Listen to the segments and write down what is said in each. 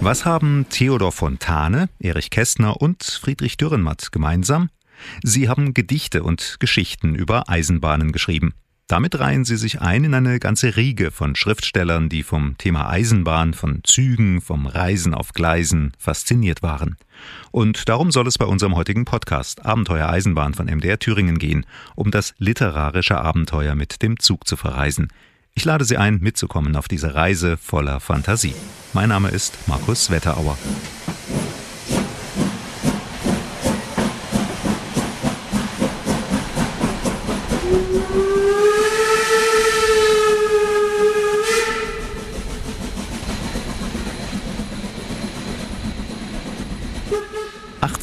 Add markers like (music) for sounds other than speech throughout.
Was haben Theodor Fontane, Erich Kästner und Friedrich Dürrenmatt gemeinsam? Sie haben Gedichte und Geschichten über Eisenbahnen geschrieben. Damit reihen sie sich ein in eine ganze Riege von Schriftstellern, die vom Thema Eisenbahn, von Zügen, vom Reisen auf Gleisen fasziniert waren. Und darum soll es bei unserem heutigen Podcast Abenteuer Eisenbahn von MDR Thüringen gehen, um das literarische Abenteuer mit dem Zug zu verreisen. Ich lade Sie ein, mitzukommen auf diese Reise voller Fantasie. Mein Name ist Markus Wetterauer.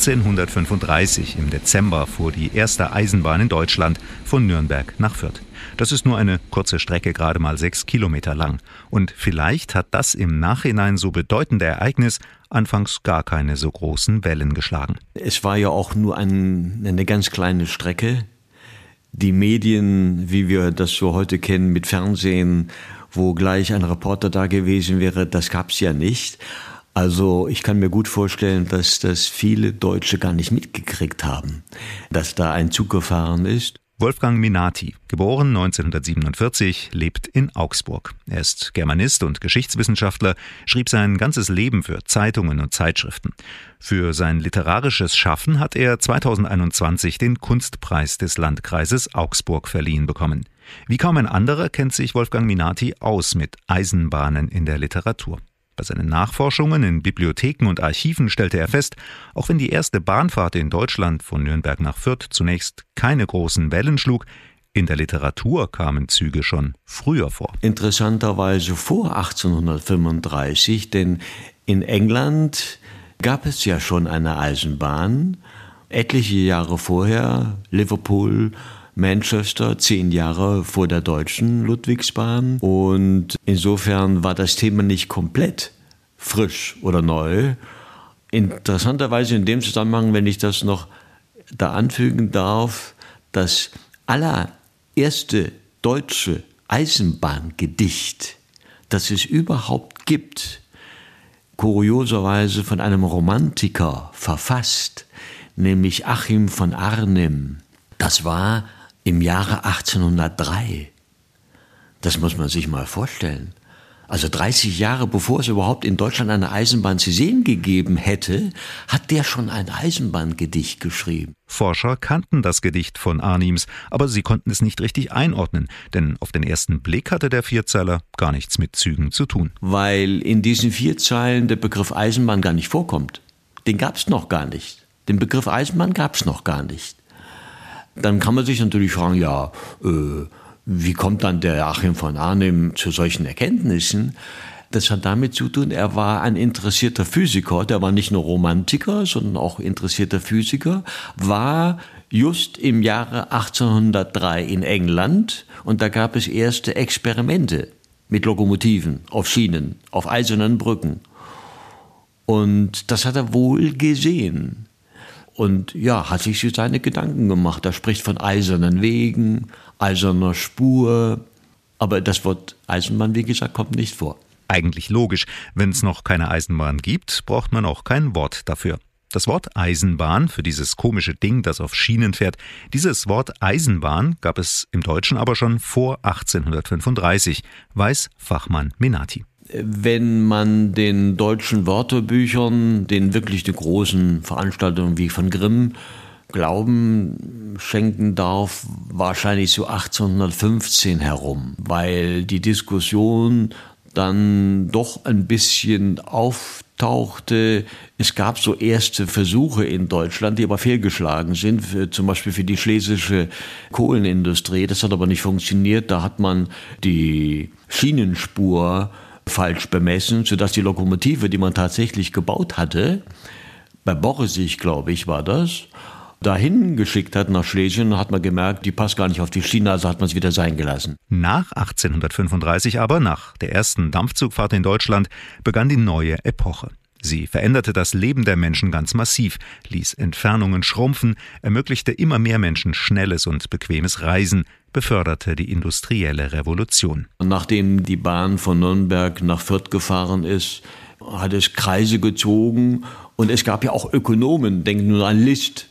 1835 im Dezember fuhr die erste Eisenbahn in Deutschland von Nürnberg nach Fürth. Das ist nur eine kurze Strecke, gerade mal sechs Kilometer lang. Und vielleicht hat das im Nachhinein so bedeutende Ereignis anfangs gar keine so großen Wellen geschlagen. Es war ja auch nur ein, eine ganz kleine Strecke. Die Medien, wie wir das so heute kennen mit Fernsehen, wo gleich ein Reporter da gewesen wäre, das gab es ja nicht. Also ich kann mir gut vorstellen, dass das viele Deutsche gar nicht mitgekriegt haben, dass da ein Zug gefahren ist. Wolfgang Minati, geboren 1947, lebt in Augsburg. Er ist Germanist und Geschichtswissenschaftler, schrieb sein ganzes Leben für Zeitungen und Zeitschriften. Für sein literarisches Schaffen hat er 2021 den Kunstpreis des Landkreises Augsburg verliehen bekommen. Wie kaum ein anderer kennt sich Wolfgang Minati aus mit Eisenbahnen in der Literatur. Bei seinen Nachforschungen in Bibliotheken und Archiven stellte er fest, auch wenn die erste Bahnfahrt in Deutschland von Nürnberg nach Fürth zunächst keine großen Wellen schlug, in der Literatur kamen Züge schon früher vor. Interessanterweise vor 1835, denn in England gab es ja schon eine Eisenbahn. Etliche Jahre vorher, Liverpool, Manchester, zehn Jahre vor der deutschen Ludwigsbahn. Und insofern war das Thema nicht komplett frisch oder neu. Interessanterweise in dem Zusammenhang, wenn ich das noch da anfügen darf, das allererste deutsche Eisenbahngedicht, das es überhaupt gibt, kurioserweise von einem Romantiker verfasst, nämlich Achim von Arnim. Das war im Jahre 1803. Das muss man sich mal vorstellen. Also 30 Jahre bevor es überhaupt in Deutschland eine Eisenbahn zu sehen gegeben hätte, hat der schon ein Eisenbahngedicht geschrieben. Forscher kannten das Gedicht von Arnims, aber sie konnten es nicht richtig einordnen, denn auf den ersten Blick hatte der Vierzeiler gar nichts mit Zügen zu tun. Weil in diesen vier Zeilen der Begriff Eisenbahn gar nicht vorkommt. Den gab es noch gar nicht. Den Begriff Eisenbahn gab es noch gar nicht. Dann kann man sich natürlich fragen, ja, äh, wie kommt dann der Achim von Arnim zu solchen Erkenntnissen? Das hat damit zu tun, er war ein interessierter Physiker, der war nicht nur Romantiker, sondern auch interessierter Physiker, war just im Jahre 1803 in England und da gab es erste Experimente mit Lokomotiven auf Schienen, auf eisernen Brücken. Und das hat er wohl gesehen und ja, hat sich seine Gedanken gemacht. Er spricht von eisernen Wegen, eiserner Spur, aber das Wort Eisenbahn, wie gesagt, kommt nicht vor. Eigentlich logisch. Wenn es noch keine Eisenbahn gibt, braucht man auch kein Wort dafür. Das Wort Eisenbahn für dieses komische Ding, das auf Schienen fährt, dieses Wort Eisenbahn gab es im Deutschen aber schon vor 1835, weiß Fachmann Menati wenn man den deutschen Wörterbüchern, den wirklich die großen Veranstaltungen wie von Grimm, Glauben schenken darf, wahrscheinlich so 1815 herum, weil die Diskussion dann doch ein bisschen auftauchte. Es gab so erste Versuche in Deutschland, die aber fehlgeschlagen sind, für, zum Beispiel für die schlesische Kohlenindustrie. Das hat aber nicht funktioniert. Da hat man die Schienenspur falsch bemessen, sodass die Lokomotive, die man tatsächlich gebaut hatte, bei Borisig, glaube ich, war das, dahin geschickt hat nach Schlesien, hat man gemerkt, die passt gar nicht auf die Schiene, also hat man es wieder sein gelassen. Nach 1835 aber, nach der ersten Dampfzugfahrt in Deutschland, begann die neue Epoche. Sie veränderte das Leben der Menschen ganz massiv, ließ Entfernungen schrumpfen, ermöglichte immer mehr Menschen schnelles und bequemes Reisen, beförderte die industrielle Revolution. Nachdem die Bahn von Nürnberg nach Fürth gefahren ist, hat es Kreise gezogen und es gab ja auch Ökonomen, denken nur an List,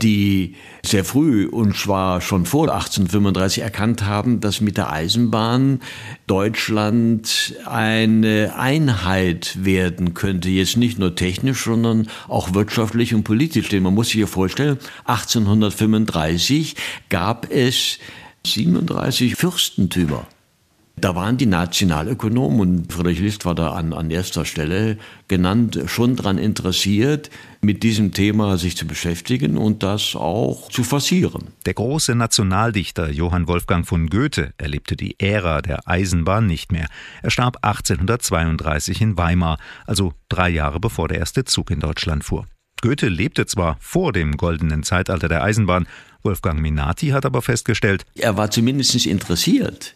die sehr früh und zwar schon vor 1835 erkannt haben, dass mit der Eisenbahn Deutschland eine Einheit werden könnte. Jetzt nicht nur technisch, sondern auch wirtschaftlich und politisch. Denn man muss sich hier vorstellen, 1835 gab es 37 Fürstentümer. Da waren die Nationalökonomen, und Friedrich List war da an, an erster Stelle genannt, schon daran interessiert, mit diesem Thema sich zu beschäftigen und das auch zu forcieren. Der große Nationaldichter Johann Wolfgang von Goethe erlebte die Ära der Eisenbahn nicht mehr. Er starb 1832 in Weimar, also drei Jahre bevor der erste Zug in Deutschland fuhr. Goethe lebte zwar vor dem goldenen Zeitalter der Eisenbahn, Wolfgang Minati hat aber festgestellt, er war zumindest interessiert.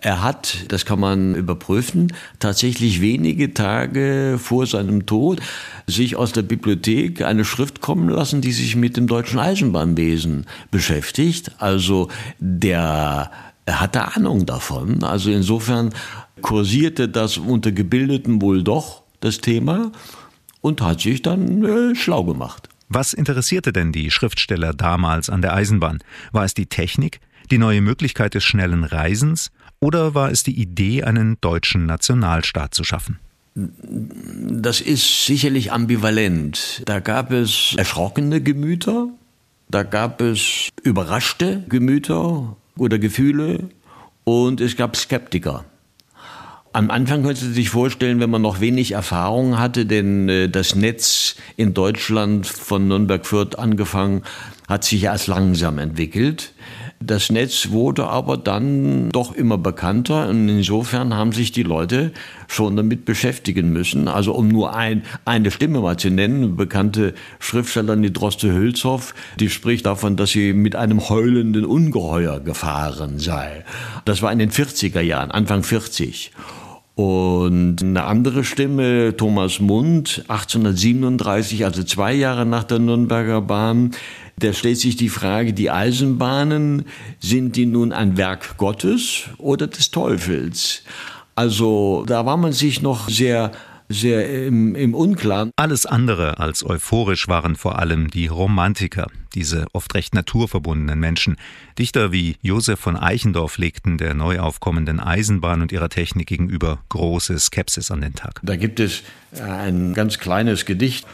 Er hat, das kann man überprüfen, tatsächlich wenige Tage vor seinem Tod sich aus der Bibliothek eine Schrift kommen lassen, die sich mit dem deutschen Eisenbahnwesen beschäftigt. Also der er hatte Ahnung davon. Also insofern kursierte das unter Gebildeten wohl doch das Thema und hat sich dann äh, schlau gemacht. Was interessierte denn die Schriftsteller damals an der Eisenbahn? War es die Technik, die neue Möglichkeit des schnellen Reisens oder war es die Idee, einen deutschen Nationalstaat zu schaffen? Das ist sicherlich ambivalent. Da gab es erschrockene Gemüter, da gab es überraschte Gemüter oder Gefühle und es gab Skeptiker. Am Anfang konnte Sie sich vorstellen, wenn man noch wenig Erfahrung hatte, denn äh, das Netz in Deutschland von Nürnberg-Fürth angefangen hat sich erst langsam entwickelt. Das Netz wurde aber dann doch immer bekannter und insofern haben sich die Leute schon damit beschäftigen müssen. Also um nur ein, eine Stimme mal zu nennen, bekannte Schriftstellerin, die Droste Hülshoff, die spricht davon, dass sie mit einem heulenden Ungeheuer gefahren sei. Das war in den 40er Jahren, Anfang 40. Und eine andere Stimme, Thomas Mund, 1837, also zwei Jahre nach der Nürnberger Bahn, da stellt sich die Frage, die Eisenbahnen, sind die nun ein Werk Gottes oder des Teufels? Also da war man sich noch sehr sehr im, im Unklaren. Alles andere als euphorisch waren vor allem die Romantiker, diese oft recht naturverbundenen Menschen. Dichter wie Josef von Eichendorff legten der neu aufkommenden Eisenbahn und ihrer Technik gegenüber große Skepsis an den Tag. Da gibt es ein ganz kleines Gedicht.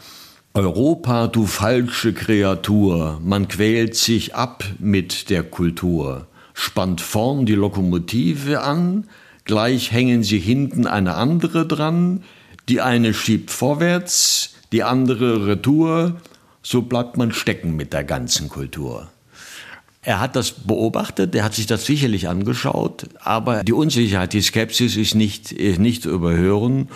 Europa, du falsche Kreatur, man quält sich ab mit der Kultur, spannt vorn die Lokomotive an, gleich hängen sie hinten eine andere dran, die eine schiebt vorwärts, die andere retour, so bleibt man stecken mit der ganzen Kultur. Er hat das beobachtet, er hat sich das sicherlich angeschaut, aber die Unsicherheit, die Skepsis ist nicht, ist nicht zu überhören.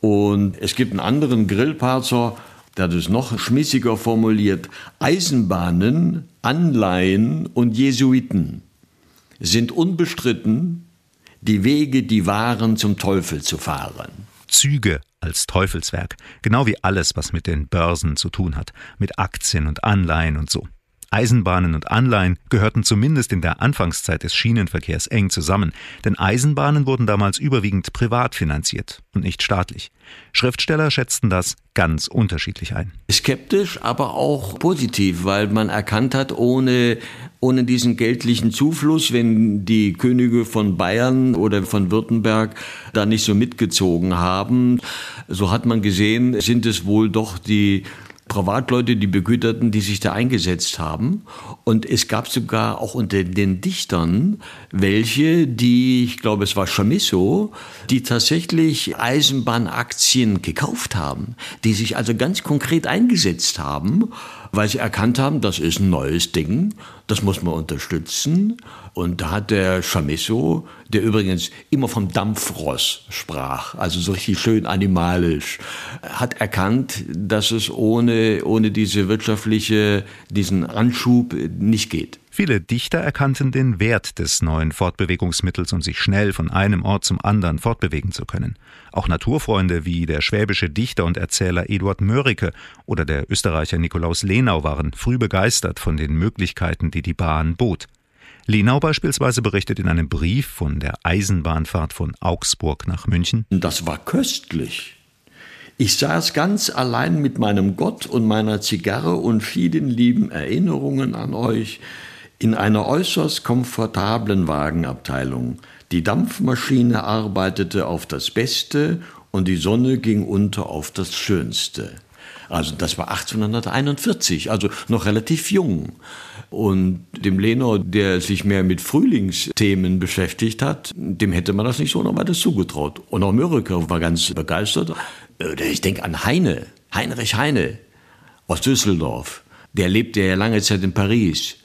Und es gibt einen anderen Grillparzer, der es noch schmissiger formuliert, Eisenbahnen, Anleihen und Jesuiten sind unbestritten die Wege, die Waren zum Teufel zu fahren. Züge als Teufelswerk, genau wie alles, was mit den Börsen zu tun hat, mit Aktien und Anleihen und so. Eisenbahnen und Anleihen gehörten zumindest in der Anfangszeit des Schienenverkehrs eng zusammen, denn Eisenbahnen wurden damals überwiegend privat finanziert und nicht staatlich. Schriftsteller schätzten das ganz unterschiedlich ein. Skeptisch, aber auch positiv, weil man erkannt hat, ohne, ohne diesen geldlichen Zufluss, wenn die Könige von Bayern oder von Württemberg da nicht so mitgezogen haben, so hat man gesehen, sind es wohl doch die Privatleute, die Begüterten, die sich da eingesetzt haben. Und es gab sogar auch unter den Dichtern welche, die, ich glaube, es war Chamisso, die tatsächlich Eisenbahnaktien gekauft haben, die sich also ganz konkret eingesetzt haben, weil sie erkannt haben, das ist ein neues Ding, das muss man unterstützen. Und da hat der Chamisso, der übrigens immer vom Dampfross sprach, also so richtig schön animalisch, hat erkannt, dass es ohne, ohne diese wirtschaftliche, diesen Anschub nicht geht. Viele Dichter erkannten den Wert des neuen Fortbewegungsmittels, um sich schnell von einem Ort zum anderen fortbewegen zu können. Auch Naturfreunde wie der schwäbische Dichter und Erzähler Eduard Mörike oder der Österreicher Nikolaus Lenau waren früh begeistert von den Möglichkeiten, die die Bahn bot. Lenau beispielsweise berichtet in einem Brief von der Eisenbahnfahrt von Augsburg nach München. Das war köstlich. Ich saß ganz allein mit meinem Gott und meiner Zigarre und vielen lieben Erinnerungen an euch in einer äußerst komfortablen Wagenabteilung. Die Dampfmaschine arbeitete auf das Beste und die Sonne ging unter auf das Schönste. Also das war 1841, also noch relativ jung. Und dem Lenor, der sich mehr mit Frühlingsthemen beschäftigt hat, dem hätte man das nicht so noch weiter zugetraut. Und auch Mörike war ganz begeistert. Äh, ich denke an Heine, Heinrich Heine aus Düsseldorf. Der lebte ja lange Zeit in Paris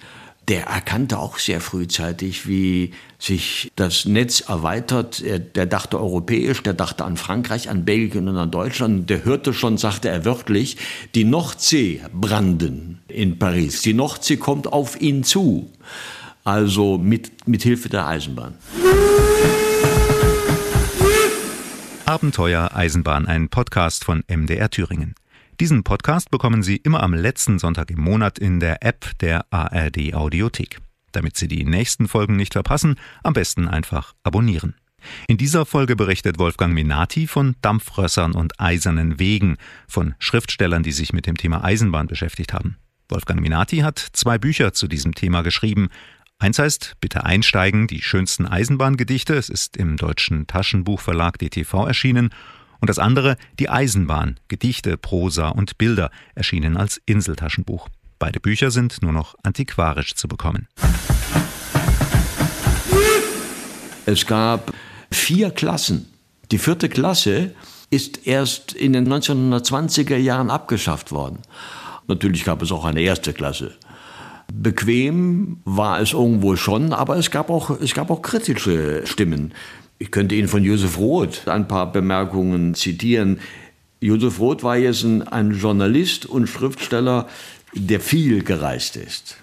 der erkannte auch sehr frühzeitig, wie sich das Netz erweitert. Er, der dachte europäisch, der dachte an Frankreich, an Belgien und an Deutschland. Der hörte schon, sagte er wörtlich, die Nordsee branden in Paris. Die Nordsee kommt auf ihn zu. Also mit, mit Hilfe der Eisenbahn. Abenteuer Eisenbahn, ein Podcast von MDR Thüringen. Diesen Podcast bekommen Sie immer am letzten Sonntag im Monat in der App der ARD Audiothek. Damit Sie die nächsten Folgen nicht verpassen, am besten einfach abonnieren. In dieser Folge berichtet Wolfgang Minati von Dampfrössern und eisernen Wegen, von Schriftstellern, die sich mit dem Thema Eisenbahn beschäftigt haben. Wolfgang Minati hat zwei Bücher zu diesem Thema geschrieben. Eins heißt Bitte einsteigen, die schönsten Eisenbahngedichte. Es ist im deutschen Taschenbuchverlag DTV erschienen. Und das andere Die Eisenbahn, Gedichte, Prosa und Bilder, erschienen als Inseltaschenbuch. Beide Bücher sind nur noch antiquarisch zu bekommen. Es gab vier Klassen. Die vierte Klasse ist erst in den 1920er Jahren abgeschafft worden. Natürlich gab es auch eine erste Klasse. Bequem war es irgendwo schon, aber es gab auch, es gab auch kritische Stimmen. Ich könnte Ihnen von Josef Roth ein paar Bemerkungen zitieren. Josef Roth war jetzt ein, ein Journalist und Schriftsteller, der viel gereist ist,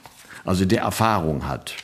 also der Erfahrung hat.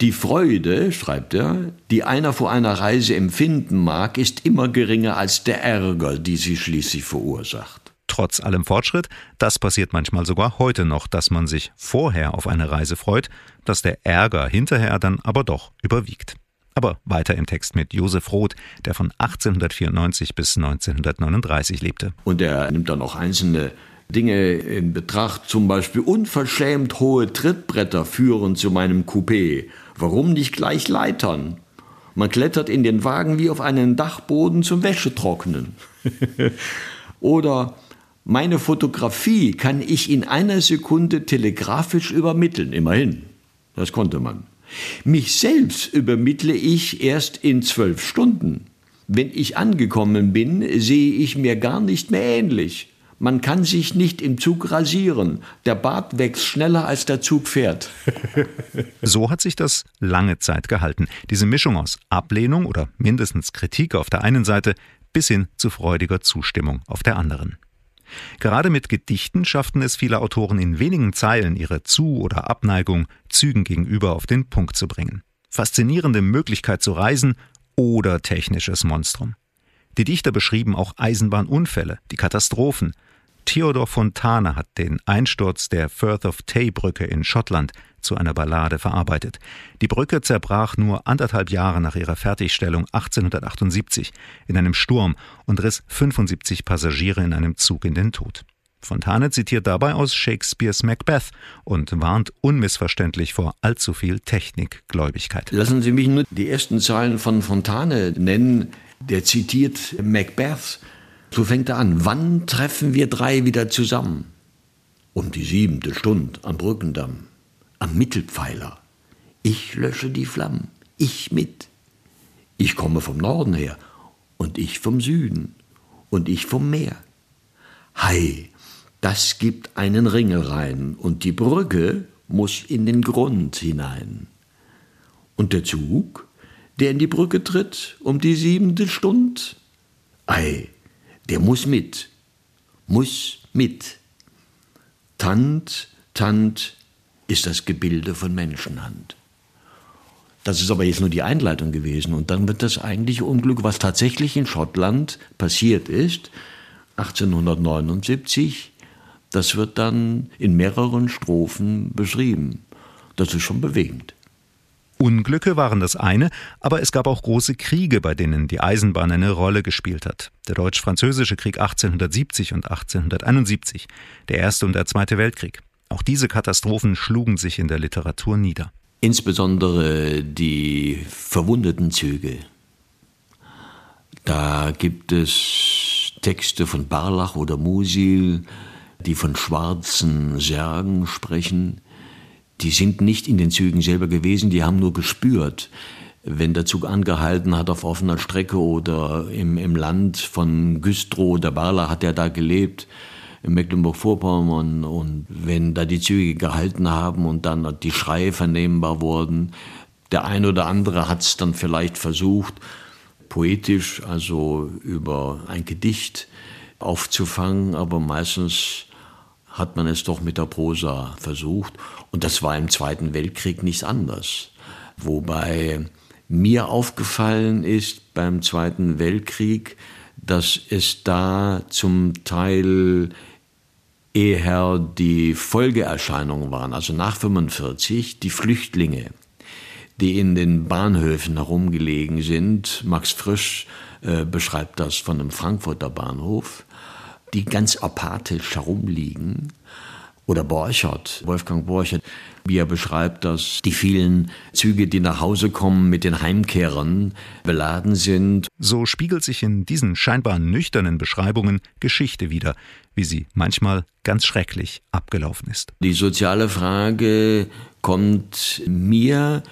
Die Freude, schreibt er, die einer vor einer Reise empfinden mag, ist immer geringer als der Ärger, die sie schließlich verursacht. Trotz allem Fortschritt, das passiert manchmal sogar heute noch, dass man sich vorher auf eine Reise freut, dass der Ärger hinterher dann aber doch überwiegt. Aber weiter im Text mit Josef Roth, der von 1894 bis 1939 lebte. Und er nimmt dann auch einzelne Dinge in Betracht, zum Beispiel unverschämt hohe Trittbretter führen zu meinem Coupé. Warum nicht gleich Leitern? Man klettert in den Wagen wie auf einen Dachboden zum Wäschetrocknen. (laughs) Oder meine Fotografie kann ich in einer Sekunde telegrafisch übermitteln, immerhin. Das konnte man. Mich selbst übermittle ich erst in zwölf Stunden. Wenn ich angekommen bin, sehe ich mir gar nicht mehr ähnlich. Man kann sich nicht im Zug rasieren. Der Bart wächst schneller, als der Zug fährt. (laughs) so hat sich das lange Zeit gehalten. Diese Mischung aus Ablehnung oder mindestens Kritik auf der einen Seite bis hin zu freudiger Zustimmung auf der anderen. Gerade mit Gedichten schafften es viele Autoren in wenigen Zeilen, ihre Zu- oder Abneigung Zügen gegenüber auf den Punkt zu bringen. Faszinierende Möglichkeit zu reisen oder technisches Monstrum. Die Dichter beschrieben auch Eisenbahnunfälle, die Katastrophen, Theodor Fontane hat den Einsturz der Firth of Tay Brücke in Schottland zu einer Ballade verarbeitet. Die Brücke zerbrach nur anderthalb Jahre nach ihrer Fertigstellung 1878 in einem Sturm und riss 75 Passagiere in einem Zug in den Tod. Fontane zitiert dabei aus Shakespeares Macbeth und warnt unmissverständlich vor allzu viel Technikgläubigkeit. Lassen Sie mich nur die ersten Zeilen von Fontane nennen. Der zitiert Macbeth so fängt er an. Wann treffen wir drei wieder zusammen? Um die siebente Stunde am Brückendamm, am Mittelpfeiler. Ich lösche die Flammen, ich mit. Ich komme vom Norden her und ich vom Süden und ich vom Meer. Hei, das gibt einen Ringel rein und die Brücke muss in den Grund hinein. Und der Zug, der in die Brücke tritt um die siebente Stund? Ei, der muss mit, muss mit. Tant, Tant ist das Gebilde von Menschenhand. Das ist aber jetzt nur die Einleitung gewesen. Und dann wird das eigentliche Unglück, was tatsächlich in Schottland passiert ist, 1879, das wird dann in mehreren Strophen beschrieben. Das ist schon bewegend. Unglücke waren das eine, aber es gab auch große Kriege, bei denen die Eisenbahn eine Rolle gespielt hat. Der Deutsch-Französische Krieg 1870 und 1871, der Erste und der Zweite Weltkrieg. Auch diese Katastrophen schlugen sich in der Literatur nieder. Insbesondere die verwundeten Züge. Da gibt es Texte von Barlach oder Musil, die von schwarzen Särgen sprechen, die sind nicht in den Zügen selber gewesen, die haben nur gespürt, wenn der Zug angehalten hat auf offener Strecke oder im, im Land von Güstrow oder Barla hat er da gelebt, in Mecklenburg-Vorpommern. Und wenn da die Züge gehalten haben und dann die Schreie vernehmbar wurden, der ein oder andere hat es dann vielleicht versucht, poetisch, also über ein Gedicht aufzufangen, aber meistens hat man es doch mit der Prosa versucht. Und das war im Zweiten Weltkrieg nichts anders. Wobei mir aufgefallen ist beim Zweiten Weltkrieg, dass es da zum Teil eher die Folgeerscheinungen waren, also nach 45 die Flüchtlinge, die in den Bahnhöfen herumgelegen sind. Max Frisch äh, beschreibt das von einem Frankfurter Bahnhof die ganz apathisch herumliegen. Oder Borchert, Wolfgang Borchert, wie er beschreibt, dass die vielen Züge, die nach Hause kommen, mit den Heimkehrern beladen sind. So spiegelt sich in diesen scheinbar nüchternen Beschreibungen Geschichte wider, wie sie manchmal ganz schrecklich abgelaufen ist. Die soziale Frage kommt mir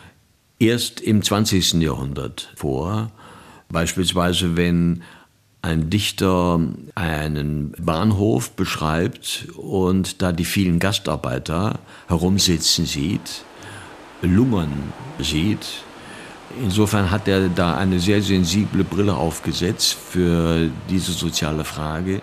erst im 20. Jahrhundert vor. Beispielsweise, wenn ein Dichter einen Bahnhof beschreibt und da die vielen Gastarbeiter herumsitzen sieht, lungern sieht. Insofern hat er da eine sehr sensible Brille aufgesetzt für diese soziale Frage.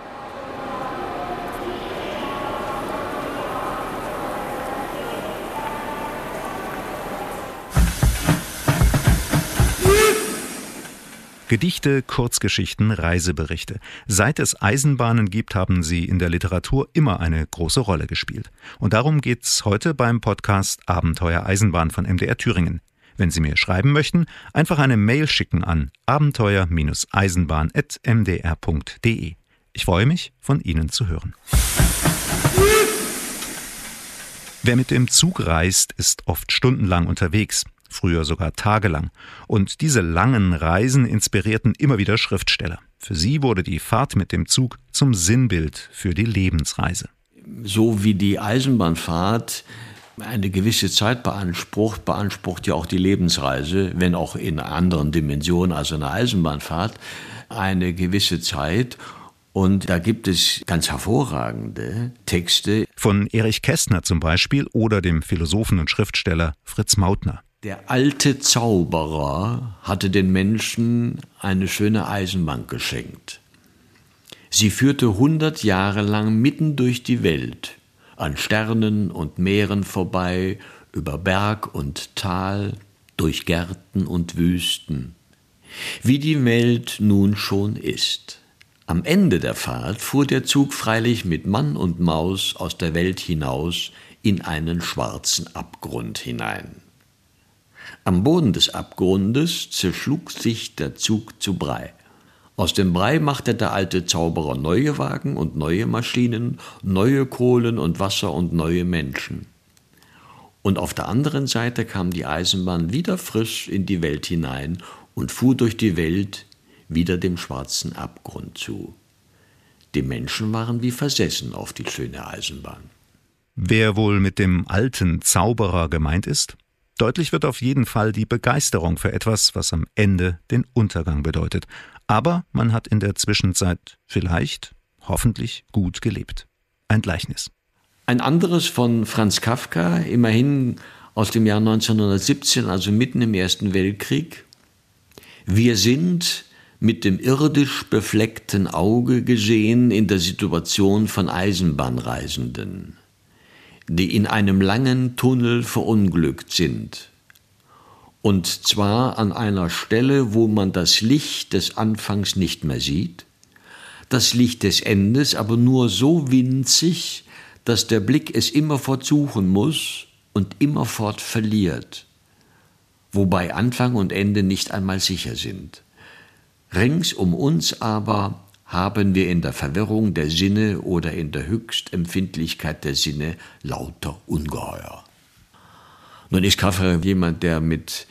Gedichte, Kurzgeschichten, Reiseberichte. Seit es Eisenbahnen gibt, haben sie in der Literatur immer eine große Rolle gespielt. Und darum geht's heute beim Podcast Abenteuer Eisenbahn von MDR Thüringen. Wenn Sie mir schreiben möchten, einfach eine Mail schicken an abenteuer-eisenbahn.mdr.de. Ich freue mich, von Ihnen zu hören. Wer mit dem Zug reist, ist oft stundenlang unterwegs früher sogar tagelang. Und diese langen Reisen inspirierten immer wieder Schriftsteller. Für sie wurde die Fahrt mit dem Zug zum Sinnbild für die Lebensreise. So wie die Eisenbahnfahrt eine gewisse Zeit beansprucht, beansprucht ja auch die Lebensreise, wenn auch in anderen Dimensionen als eine Eisenbahnfahrt, eine gewisse Zeit. Und da gibt es ganz hervorragende Texte. Von Erich Kästner zum Beispiel oder dem Philosophen und Schriftsteller Fritz Mautner. Der alte Zauberer hatte den Menschen eine schöne Eisenbahn geschenkt. Sie führte hundert Jahre lang mitten durch die Welt, an Sternen und Meeren vorbei, über Berg und Tal, durch Gärten und Wüsten, wie die Welt nun schon ist. Am Ende der Fahrt fuhr der Zug freilich mit Mann und Maus aus der Welt hinaus in einen schwarzen Abgrund hinein. Am Boden des Abgrundes zerschlug sich der Zug zu Brei. Aus dem Brei machte der alte Zauberer neue Wagen und neue Maschinen, neue Kohlen und Wasser und neue Menschen. Und auf der anderen Seite kam die Eisenbahn wieder frisch in die Welt hinein und fuhr durch die Welt wieder dem schwarzen Abgrund zu. Die Menschen waren wie versessen auf die schöne Eisenbahn. Wer wohl mit dem alten Zauberer gemeint ist? Deutlich wird auf jeden Fall die Begeisterung für etwas, was am Ende den Untergang bedeutet. Aber man hat in der Zwischenzeit vielleicht, hoffentlich gut gelebt. Ein Gleichnis. Ein anderes von Franz Kafka, immerhin aus dem Jahr 1917, also mitten im Ersten Weltkrieg. Wir sind mit dem irdisch befleckten Auge gesehen in der Situation von Eisenbahnreisenden die in einem langen Tunnel verunglückt sind. Und zwar an einer Stelle, wo man das Licht des Anfangs nicht mehr sieht, das Licht des Endes aber nur so winzig, dass der Blick es immerfort suchen muss und immerfort verliert. wobei Anfang und Ende nicht einmal sicher sind. Rings um uns aber haben wir in der Verwirrung der Sinne oder in der Höchstempfindlichkeit der Sinne lauter Ungeheuer. Nun ist Kaffer jemand, der mit,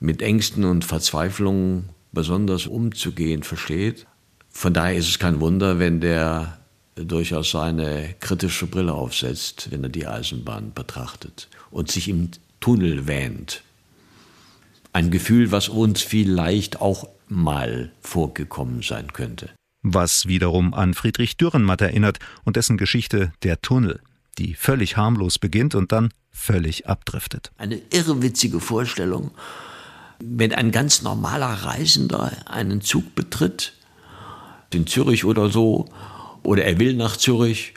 mit Ängsten und Verzweiflungen besonders umzugehen versteht. Von daher ist es kein Wunder, wenn der durchaus seine kritische Brille aufsetzt, wenn er die Eisenbahn betrachtet und sich im Tunnel wähnt. Ein Gefühl, was uns vielleicht auch mal vorgekommen sein könnte. Was wiederum an Friedrich Dürrenmatt erinnert und dessen Geschichte Der Tunnel, die völlig harmlos beginnt und dann völlig abdriftet. Eine irrwitzige Vorstellung, wenn ein ganz normaler Reisender einen Zug betritt, in Zürich oder so, oder er will nach Zürich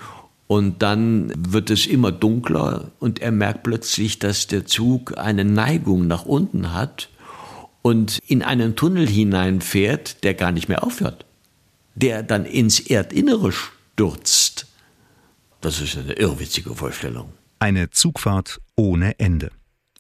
und dann wird es immer dunkler und er merkt plötzlich, dass der Zug eine Neigung nach unten hat und in einen Tunnel hineinfährt, der gar nicht mehr aufhört, der dann ins Erdinnere stürzt. Das ist eine irrwitzige Vorstellung. Eine Zugfahrt ohne Ende.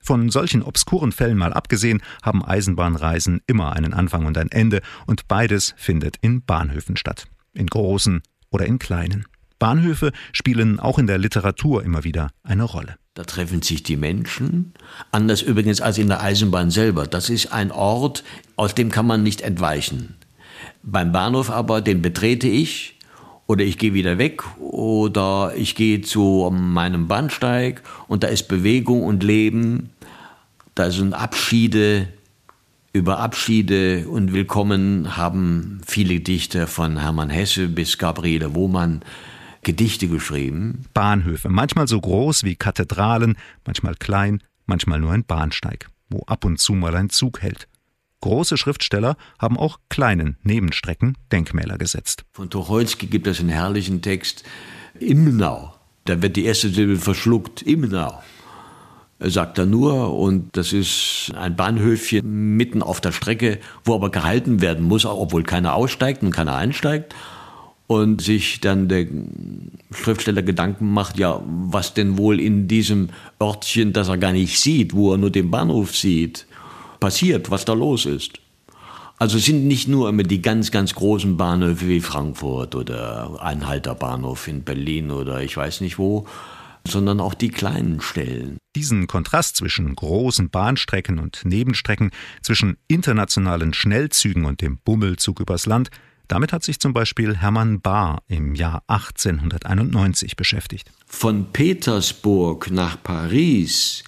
Von solchen obskuren Fällen mal abgesehen, haben Eisenbahnreisen immer einen Anfang und ein Ende, und beides findet in Bahnhöfen statt. In großen oder in kleinen. Bahnhöfe spielen auch in der Literatur immer wieder eine Rolle. Da treffen sich die Menschen, anders übrigens als in der Eisenbahn selber. Das ist ein Ort, aus dem kann man nicht entweichen. Beim Bahnhof aber, den betrete ich oder ich gehe wieder weg oder ich gehe zu meinem Bahnsteig und da ist Bewegung und Leben, da sind Abschiede, über Abschiede und Willkommen haben viele Dichter von Hermann Hesse bis Gabriele Wohmann Gedichte geschrieben. Bahnhöfe, manchmal so groß wie Kathedralen, manchmal klein, manchmal nur ein Bahnsteig, wo ab und zu mal ein Zug hält. Große Schriftsteller haben auch kleinen Nebenstrecken Denkmäler gesetzt. Von Tucholsky gibt es einen herrlichen Text Imnau. Da wird die erste Silbe verschluckt. Imnau. Sagt er nur, und das ist ein Bahnhöfchen mitten auf der Strecke, wo aber gehalten werden muss, obwohl keiner aussteigt und keiner einsteigt und sich dann der Schriftsteller Gedanken macht, ja, was denn wohl in diesem Örtchen, das er gar nicht sieht, wo er nur den Bahnhof sieht, passiert, was da los ist. Also sind nicht nur immer die ganz, ganz großen Bahnhöfe wie Frankfurt oder Einhalter Bahnhof in Berlin oder ich weiß nicht wo, sondern auch die kleinen Stellen. Diesen Kontrast zwischen großen Bahnstrecken und Nebenstrecken, zwischen internationalen Schnellzügen und dem Bummelzug übers Land, damit hat sich zum Beispiel Hermann Bahr im Jahr 1891 beschäftigt. Von Petersburg nach Paris,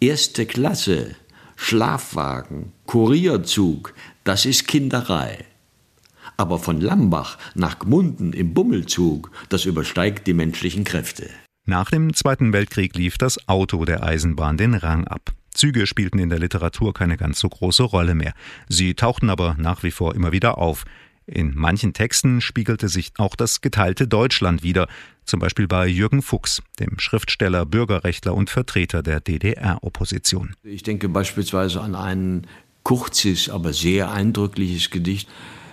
erste Klasse, Schlafwagen, Kurierzug, das ist Kinderei. Aber von Lambach nach Gmunden im Bummelzug, das übersteigt die menschlichen Kräfte. Nach dem Zweiten Weltkrieg lief das Auto der Eisenbahn den Rang ab. Züge spielten in der Literatur keine ganz so große Rolle mehr. Sie tauchten aber nach wie vor immer wieder auf. In manchen Texten spiegelte sich auch das geteilte Deutschland wider, zum Beispiel bei Jürgen Fuchs, dem Schriftsteller, Bürgerrechtler und Vertreter der DDR-Opposition. Ich denke beispielsweise an ein kurzes, aber sehr eindrückliches Gedicht,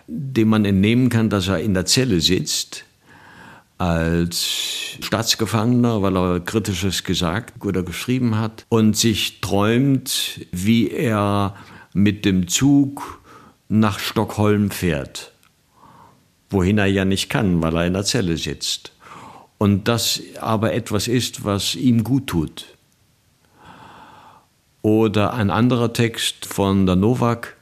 dem man entnehmen kann, dass er in der Zelle sitzt als Staatsgefangener, weil er Kritisches gesagt oder geschrieben hat und sich träumt, wie er mit dem Zug nach Stockholm fährt wohin er ja nicht kann, weil er in der Zelle sitzt. Und das aber etwas ist, was ihm gut tut. Oder ein anderer Text von der Novak,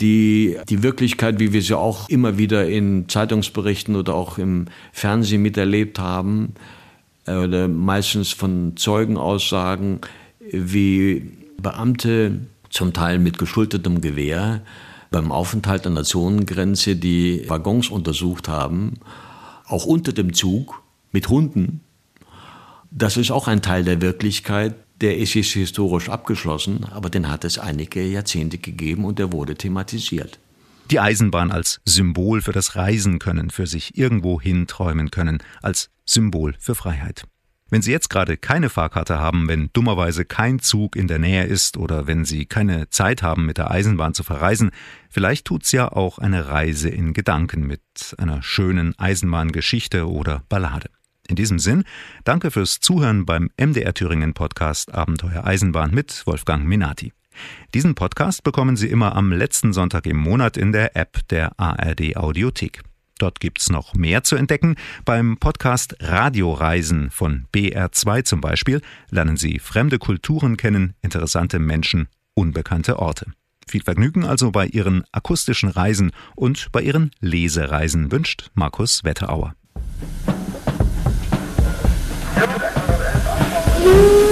die die Wirklichkeit, wie wir sie auch immer wieder in Zeitungsberichten oder auch im Fernsehen miterlebt haben, äh, oder meistens von Zeugenaussagen, wie Beamte zum Teil mit geschultertem Gewehr beim Aufenthalt an der Zonengrenze die Waggons untersucht haben, auch unter dem Zug mit Hunden. Das ist auch ein Teil der Wirklichkeit, der ist jetzt historisch abgeschlossen, aber den hat es einige Jahrzehnte gegeben und der wurde thematisiert. Die Eisenbahn als Symbol für das Reisen können, für sich irgendwo hinträumen können, als Symbol für Freiheit. Wenn Sie jetzt gerade keine Fahrkarte haben, wenn dummerweise kein Zug in der Nähe ist oder wenn Sie keine Zeit haben, mit der Eisenbahn zu verreisen, vielleicht tut's ja auch eine Reise in Gedanken mit einer schönen Eisenbahngeschichte oder Ballade. In diesem Sinn, danke fürs Zuhören beim MDR Thüringen Podcast Abenteuer Eisenbahn mit Wolfgang Minati. Diesen Podcast bekommen Sie immer am letzten Sonntag im Monat in der App der ARD Audiothek. Dort gibt's noch mehr zu entdecken. Beim Podcast Radioreisen von BR2 zum Beispiel lernen Sie fremde Kulturen kennen, interessante Menschen, unbekannte Orte. Viel Vergnügen also bei Ihren akustischen Reisen und bei Ihren Lesereisen wünscht Markus Wetterauer. Woo!